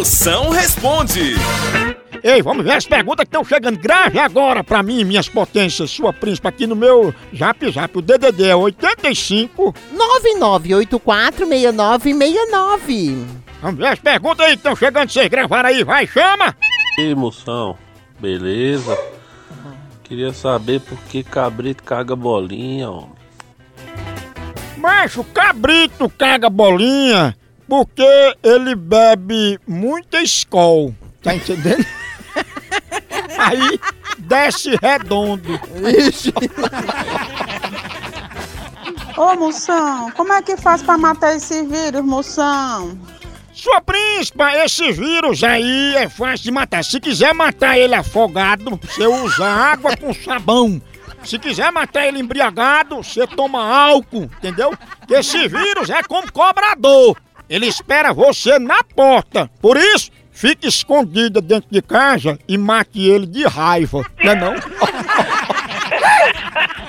Moção responde. Ei, vamos ver as perguntas que estão chegando. Grave agora pra mim, minhas potências, sua príncipe, aqui no meu Zap Zap. O DDD é 85. 99846969. Vamos ver as perguntas aí que estão chegando. Vocês gravaram aí, vai, chama! E aí, moção, beleza? Queria saber por que cabrito caga bolinha, homem. Macho, cabrito caga bolinha porque ele bebe muita escol. Tá entendendo? Aí desce redondo. Ô, moção, como é que faz pra matar esse vírus, moção? Sua príncipa, esse vírus aí é fácil de matar. Se quiser matar ele afogado, você usa água com sabão. Se quiser matar ele embriagado, você toma álcool, entendeu? Que esse vírus é como cobrador. Ele espera você na porta. Por isso, fique escondida dentro de casa e mate ele de raiva. Não é não?